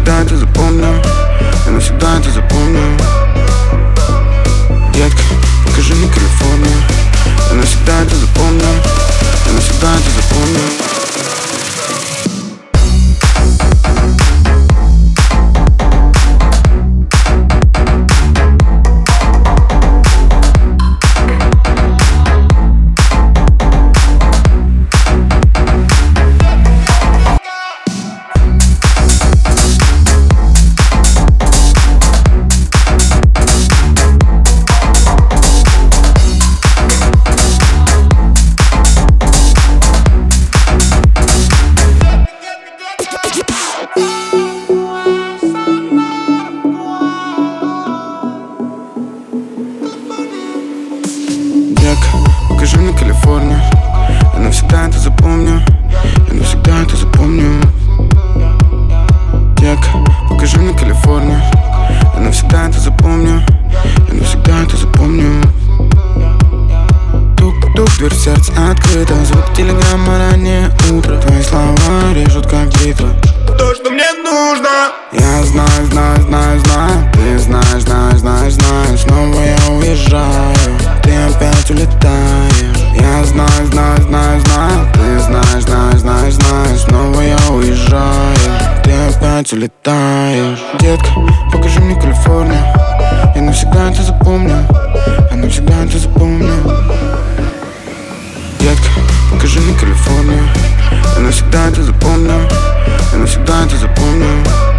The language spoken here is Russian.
навсегда это запомню Я навсегда это запомню Калифорнию Я навсегда это запомню. Я навсегда это запомню. Детка, покажи мне Калифорнию Я навсегда это запомню. Я навсегда это запомню. Тук-тук, дверь сердце открыта. Звук телеграмма раннее утро. Твои слова режут как бритва То, что мне нужно. Я знаю, знаю, знаю, знаю. Ты знаешь, знаешь, знаешь, знаешь. Снова я уезжаю. Ты опять улетаешь Я знаю, знаю, знаю, знаю. Ты знаешь, знаешь, знаешь, знаешь Снова я уезжаю. Ты опять улетаешь. Детка, покажи мне Калифорнию. Я навсегда это запомню. Я навсегда это запомню. Детка, покажи мне Калифорнию. Я навсегда это запомню. Я навсегда это запомню